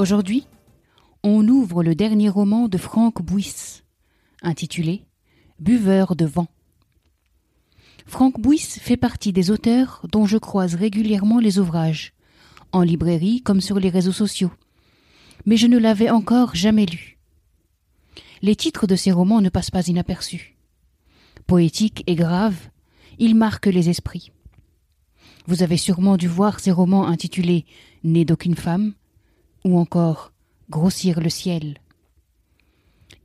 Aujourd'hui, on ouvre le dernier roman de Franck Bouys, intitulé Buveur de vent. Franck Bouys fait partie des auteurs dont je croise régulièrement les ouvrages, en librairie comme sur les réseaux sociaux, mais je ne l'avais encore jamais lu. Les titres de ces romans ne passent pas inaperçus. Poétique et grave, ils marquent les esprits. Vous avez sûrement dû voir ces romans intitulés Né d'aucune femme, ou encore grossir le ciel.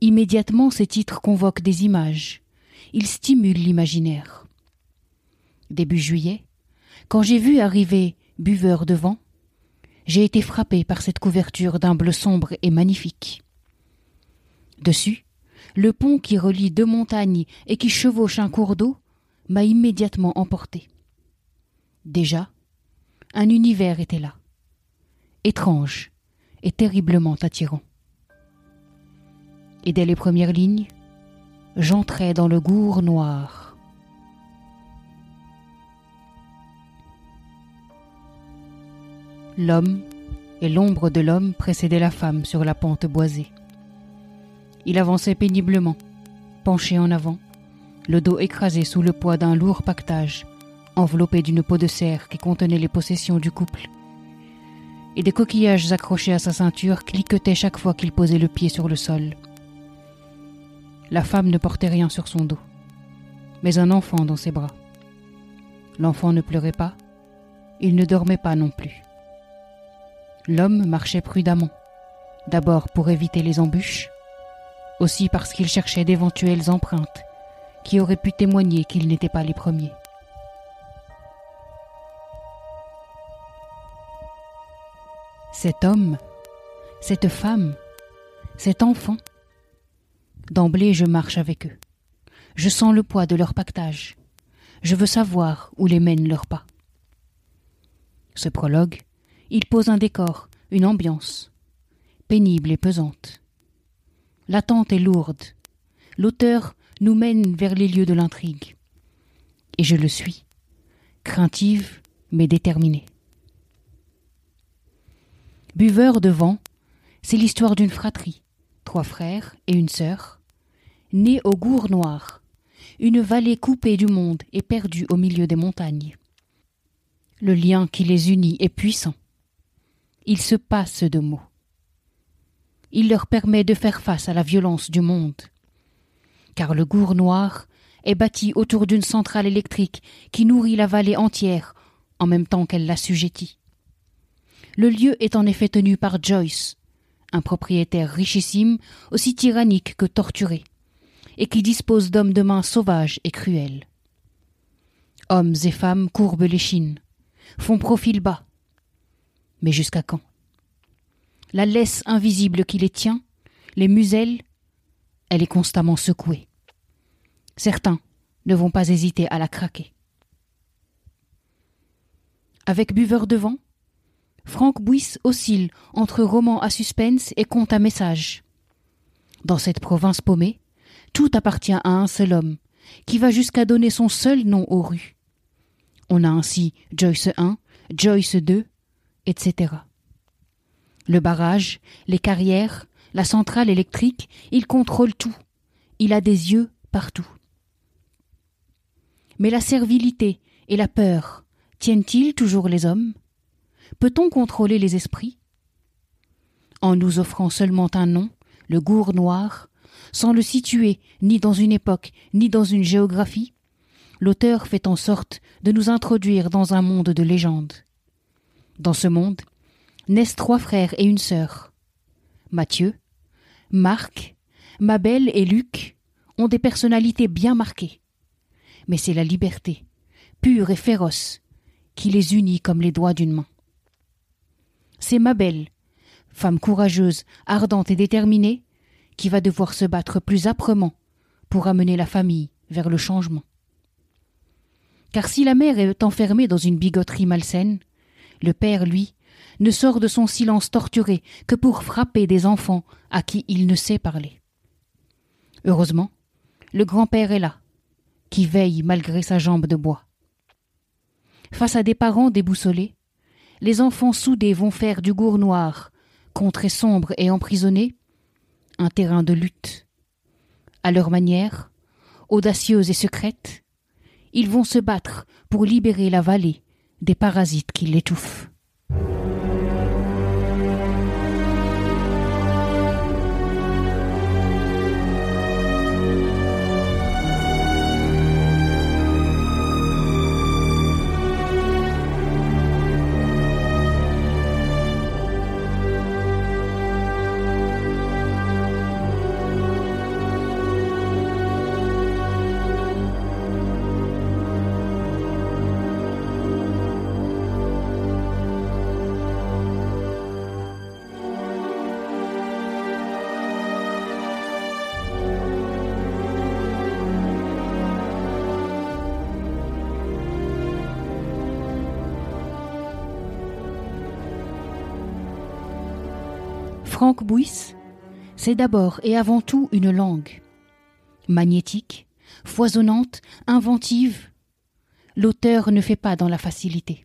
Immédiatement, ces titres convoquent des images. Ils stimulent l'imaginaire. Début juillet, quand j'ai vu arriver Buveur de vent, j'ai été frappé par cette couverture d'un bleu sombre et magnifique. Dessus, le pont qui relie deux montagnes et qui chevauche un cours d'eau m'a immédiatement emporté. Déjà, un univers était là. Étrange, et terriblement attirant. Et dès les premières lignes, j'entrais dans le gour noir. L'homme et l'ombre de l'homme précédaient la femme sur la pente boisée. Il avançait péniblement, penché en avant, le dos écrasé sous le poids d'un lourd pactage, enveloppé d'une peau de cerf qui contenait les possessions du couple et des coquillages accrochés à sa ceinture cliquetaient chaque fois qu'il posait le pied sur le sol. La femme ne portait rien sur son dos, mais un enfant dans ses bras. L'enfant ne pleurait pas, il ne dormait pas non plus. L'homme marchait prudemment, d'abord pour éviter les embûches, aussi parce qu'il cherchait d'éventuelles empreintes qui auraient pu témoigner qu'ils n'étaient pas les premiers. Cet homme, cette femme, cet enfant. D'emblée, je marche avec eux. Je sens le poids de leur pactage. Je veux savoir où les mènent leurs pas. Ce prologue, il pose un décor, une ambiance, pénible et pesante. L'attente est lourde. L'auteur nous mène vers les lieux de l'intrigue. Et je le suis, craintive mais déterminée. Buveur de vent, c'est l'histoire d'une fratrie, trois frères et une sœur, nés au Gour Noir, une vallée coupée du monde et perdue au milieu des montagnes. Le lien qui les unit est puissant. Il se passe de mots. Il leur permet de faire face à la violence du monde. Car le Gour Noir est bâti autour d'une centrale électrique qui nourrit la vallée entière en même temps qu'elle l'assujettit. Le lieu est en effet tenu par Joyce, un propriétaire richissime, aussi tyrannique que torturé, et qui dispose d'hommes de main sauvages et cruels. Hommes et femmes courbent les chines, font profil bas. Mais jusqu'à quand? La laisse invisible qui les tient, les muselle, elle est constamment secouée. Certains ne vont pas hésiter à la craquer. Avec buveur de vent, Franck Bouys oscille entre roman à suspense et conte à message. Dans cette province paumée, tout appartient à un seul homme, qui va jusqu'à donner son seul nom aux rues. On a ainsi Joyce I, Joyce II, etc. Le barrage, les carrières, la centrale électrique, il contrôle tout. Il a des yeux partout. Mais la servilité et la peur tiennent-ils toujours les hommes? Peut-on contrôler les esprits? En nous offrant seulement un nom, le gour noir, sans le situer ni dans une époque ni dans une géographie, l'auteur fait en sorte de nous introduire dans un monde de légendes. Dans ce monde naissent trois frères et une sœur. Mathieu, Marc, Mabel et Luc ont des personnalités bien marquées. Mais c'est la liberté, pure et féroce, qui les unit comme les doigts d'une main. C'est Mabel, femme courageuse, ardente et déterminée, qui va devoir se battre plus âprement pour amener la famille vers le changement. Car si la mère est enfermée dans une bigoterie malsaine, le père, lui, ne sort de son silence torturé que pour frapper des enfants à qui il ne sait parler. Heureusement, le grand-père est là, qui veille malgré sa jambe de bois. Face à des parents déboussolés, les enfants soudés vont faire du gour noir, contrée sombre et emprisonné, un terrain de lutte. À leur manière, audacieuse et secrète, ils vont se battre pour libérer la vallée des parasites qui l'étouffent. Franck Bouys, c'est d'abord et avant tout une langue. Magnétique, foisonnante, inventive, l'auteur ne fait pas dans la facilité.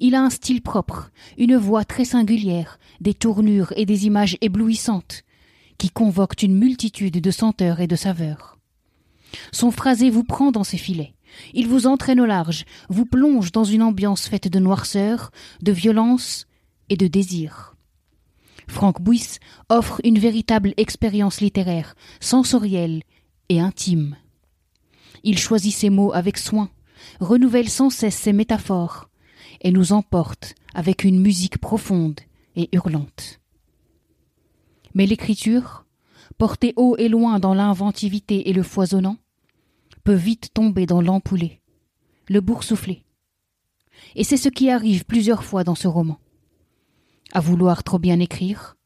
Il a un style propre, une voix très singulière, des tournures et des images éblouissantes, qui convoquent une multitude de senteurs et de saveurs. Son phrasé vous prend dans ses filets. Il vous entraîne au large, vous plonge dans une ambiance faite de noirceur, de violence et de désir. Franck Bouys offre une véritable expérience littéraire, sensorielle et intime. Il choisit ses mots avec soin, renouvelle sans cesse ses métaphores, et nous emporte avec une musique profonde et hurlante. Mais l'écriture, portée haut et loin dans l'inventivité et le foisonnant, peut vite tomber dans l'ampoulé, le boursouflé. Et c'est ce qui arrive plusieurs fois dans ce roman. À vouloir trop bien écrire,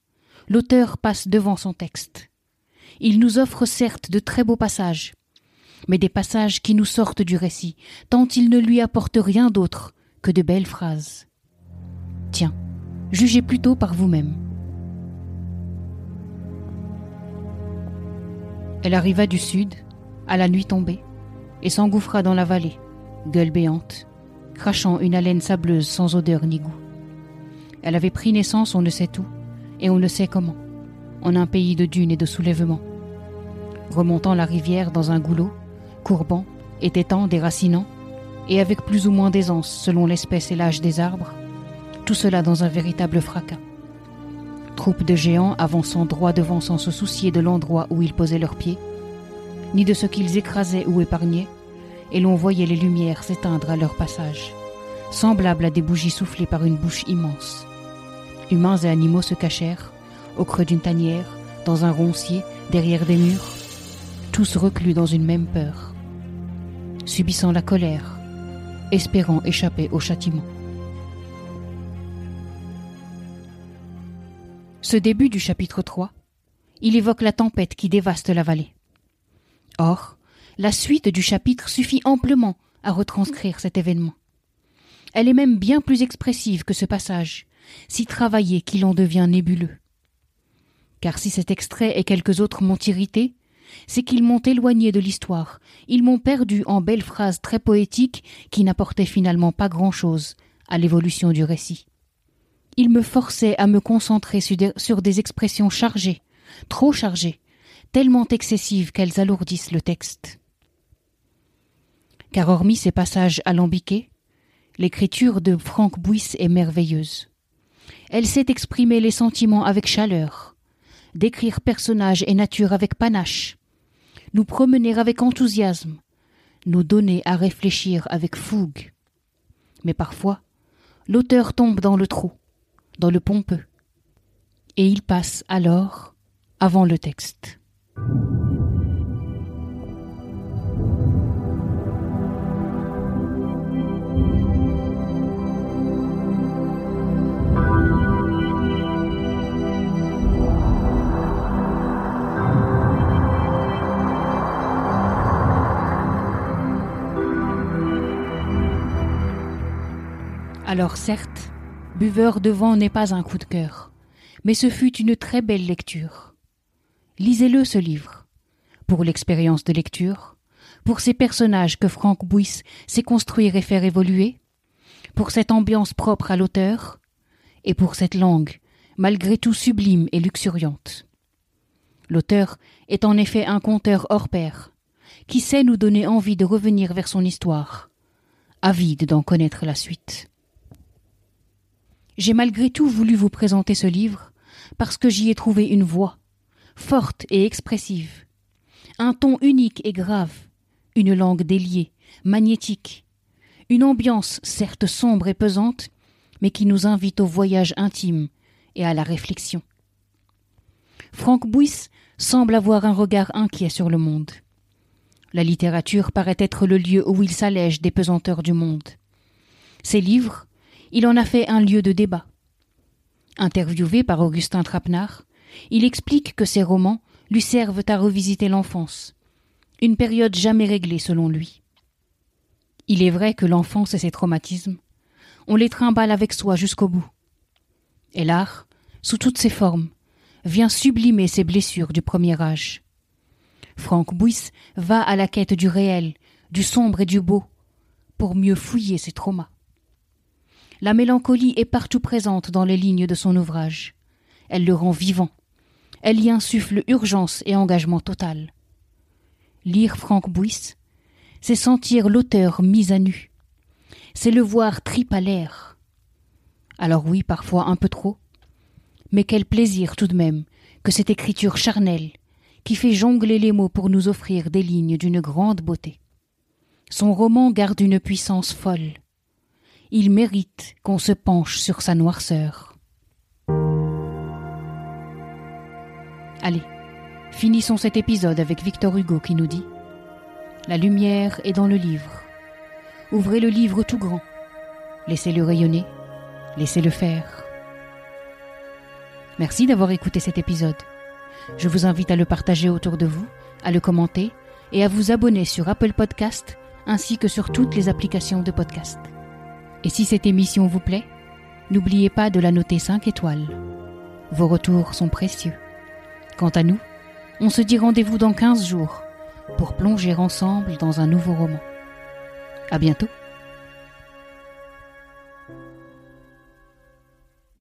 l'auteur passe devant son texte. Il nous offre certes de très beaux passages, mais des passages qui nous sortent du récit, tant il ne lui apporte rien d'autre que de belles phrases. Tiens, jugez plutôt par vous-même. Elle arriva du sud, à la nuit tombée, et s'engouffra dans la vallée, gueule béante, crachant une haleine sableuse sans odeur ni goût. Elle avait pris naissance on ne sait où, et on ne sait comment, en un pays de dunes et de soulèvements. Remontant la rivière dans un goulot, courbant, étêtant, déracinant, et avec plus ou moins d'aisance selon l'espèce et l'âge des arbres, tout cela dans un véritable fracas. Troupe de géants avançant droit devant sans se soucier de l'endroit où ils posaient leurs pieds, ni de ce qu'ils écrasaient ou épargnaient, et l'on voyait les lumières s'éteindre à leur passage, semblables à des bougies soufflées par une bouche immense. Humains et animaux se cachèrent, au creux d'une tanière, dans un roncier, derrière des murs, tous reclus dans une même peur, subissant la colère, espérant échapper au châtiment. Ce début du chapitre 3, il évoque la tempête qui dévaste la vallée. Or, la suite du chapitre suffit amplement à retranscrire cet événement. Elle est même bien plus expressive que ce passage, si travaillé qu'il en devient nébuleux. Car si cet extrait et quelques autres m'ont irrité, c'est qu'ils m'ont éloigné de l'histoire, ils m'ont perdu en belles phrases très poétiques qui n'apportaient finalement pas grand-chose à l'évolution du récit. Ils me forçaient à me concentrer sur des expressions chargées, trop chargées, tellement excessives qu'elles alourdissent le texte. Car hormis ces passages alambiqués, l'écriture de Franck Bouys est merveilleuse. Elle sait exprimer les sentiments avec chaleur, décrire personnages et nature avec panache, nous promener avec enthousiasme, nous donner à réfléchir avec fougue. Mais parfois, l'auteur tombe dans le trou, dans le pompeux, et il passe alors avant le texte. Alors certes, Buveur de vent n'est pas un coup de cœur, mais ce fut une très belle lecture. Lisez-le ce livre, pour l'expérience de lecture, pour ces personnages que Franck Bouys sait construire et faire évoluer, pour cette ambiance propre à l'auteur, et pour cette langue, malgré tout sublime et luxuriante. L'auteur est en effet un conteur hors pair, qui sait nous donner envie de revenir vers son histoire, avide d'en connaître la suite. J'ai malgré tout voulu vous présenter ce livre parce que j'y ai trouvé une voix, forte et expressive, un ton unique et grave, une langue déliée, magnétique, une ambiance certes sombre et pesante, mais qui nous invite au voyage intime et à la réflexion. Franck Bouys semble avoir un regard inquiet sur le monde. La littérature paraît être le lieu où il s'allège des pesanteurs du monde. Ses livres, il en a fait un lieu de débat. Interviewé par Augustin Trapenard, il explique que ses romans lui servent à revisiter l'enfance, une période jamais réglée selon lui. Il est vrai que l'enfance et ses traumatismes, on les trimballe avec soi jusqu'au bout. Et l'art, sous toutes ses formes, vient sublimer ces blessures du premier âge. Franck Bouys va à la quête du réel, du sombre et du beau, pour mieux fouiller ses traumas. La mélancolie est partout présente dans les lignes de son ouvrage. Elle le rend vivant. Elle y insuffle urgence et engagement total. Lire Franck Bouys, c'est sentir l'auteur mis à nu. C'est le voir trip à l'air. Alors oui, parfois un peu trop. Mais quel plaisir tout de même que cette écriture charnelle qui fait jongler les mots pour nous offrir des lignes d'une grande beauté. Son roman garde une puissance folle il mérite qu'on se penche sur sa noirceur. Allez, finissons cet épisode avec Victor Hugo qui nous dit La lumière est dans le livre. Ouvrez le livre tout grand. Laissez-le rayonner. Laissez-le faire. Merci d'avoir écouté cet épisode. Je vous invite à le partager autour de vous, à le commenter et à vous abonner sur Apple Podcast ainsi que sur toutes les applications de podcast. Et si cette émission vous plaît, n'oubliez pas de la noter 5 étoiles. Vos retours sont précieux. Quant à nous, on se dit rendez-vous dans 15 jours pour plonger ensemble dans un nouveau roman. À bientôt!